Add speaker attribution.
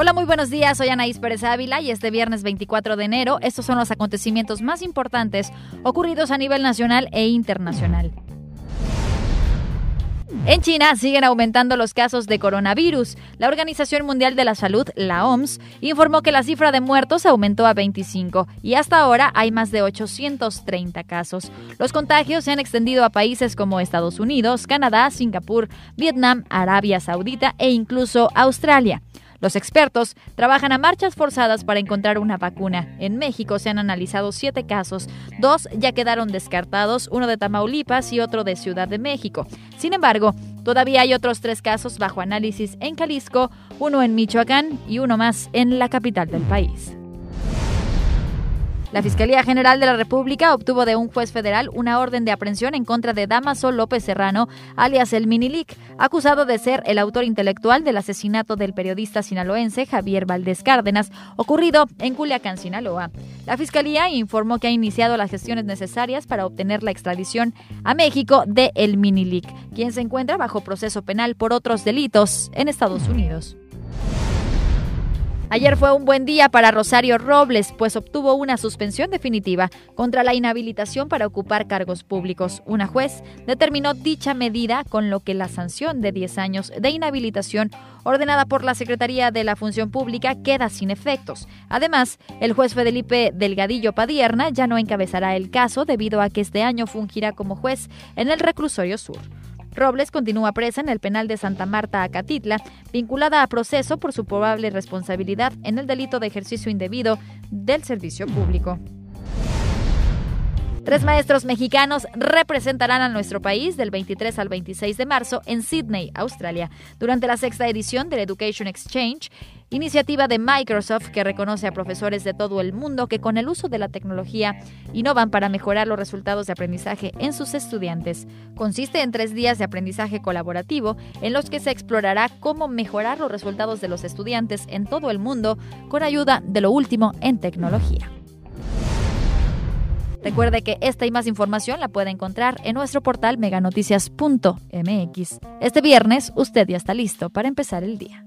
Speaker 1: Hola, muy buenos días. Soy Anaís Pérez Ávila y este viernes 24 de enero estos son los acontecimientos más importantes ocurridos a nivel nacional e internacional. En China siguen aumentando los casos de coronavirus. La Organización Mundial de la Salud, la OMS, informó que la cifra de muertos aumentó a 25 y hasta ahora hay más de 830 casos. Los contagios se han extendido a países como Estados Unidos, Canadá, Singapur, Vietnam, Arabia Saudita e incluso Australia. Los expertos trabajan a marchas forzadas para encontrar una vacuna. En México se han analizado siete casos, dos ya quedaron descartados, uno de Tamaulipas y otro de Ciudad de México. Sin embargo, todavía hay otros tres casos bajo análisis en Jalisco, uno en Michoacán y uno más en la capital del país. La Fiscalía General de la República obtuvo de un juez federal una orden de aprehensión en contra de Damaso López Serrano, alias el Minilic, acusado de ser el autor intelectual del asesinato del periodista sinaloense Javier Valdés Cárdenas, ocurrido en Culiacán, Sinaloa. La Fiscalía informó que ha iniciado las gestiones necesarias para obtener la extradición a México de el Minilic, quien se encuentra bajo proceso penal por otros delitos en Estados Unidos. Ayer fue un buen día para Rosario Robles, pues obtuvo una suspensión definitiva contra la inhabilitación para ocupar cargos públicos. Una juez determinó dicha medida, con lo que la sanción de 10 años de inhabilitación ordenada por la Secretaría de la Función Pública queda sin efectos. Además, el juez Felipe Delgadillo Padierna ya no encabezará el caso debido a que este año fungirá como juez en el reclusorio sur. Robles continúa presa en el penal de Santa Marta, Acatitla, vinculada a proceso por su probable responsabilidad en el delito de ejercicio indebido del servicio público. Tres maestros mexicanos representarán a nuestro país del 23 al 26 de marzo en Sydney, Australia, durante la sexta edición del Education Exchange, iniciativa de Microsoft que reconoce a profesores de todo el mundo que con el uso de la tecnología innovan para mejorar los resultados de aprendizaje en sus estudiantes. Consiste en tres días de aprendizaje colaborativo en los que se explorará cómo mejorar los resultados de los estudiantes en todo el mundo con ayuda de lo último en tecnología. Recuerde que esta y más información la puede encontrar en nuestro portal meganoticias.mx. Este viernes usted ya está listo para empezar el día.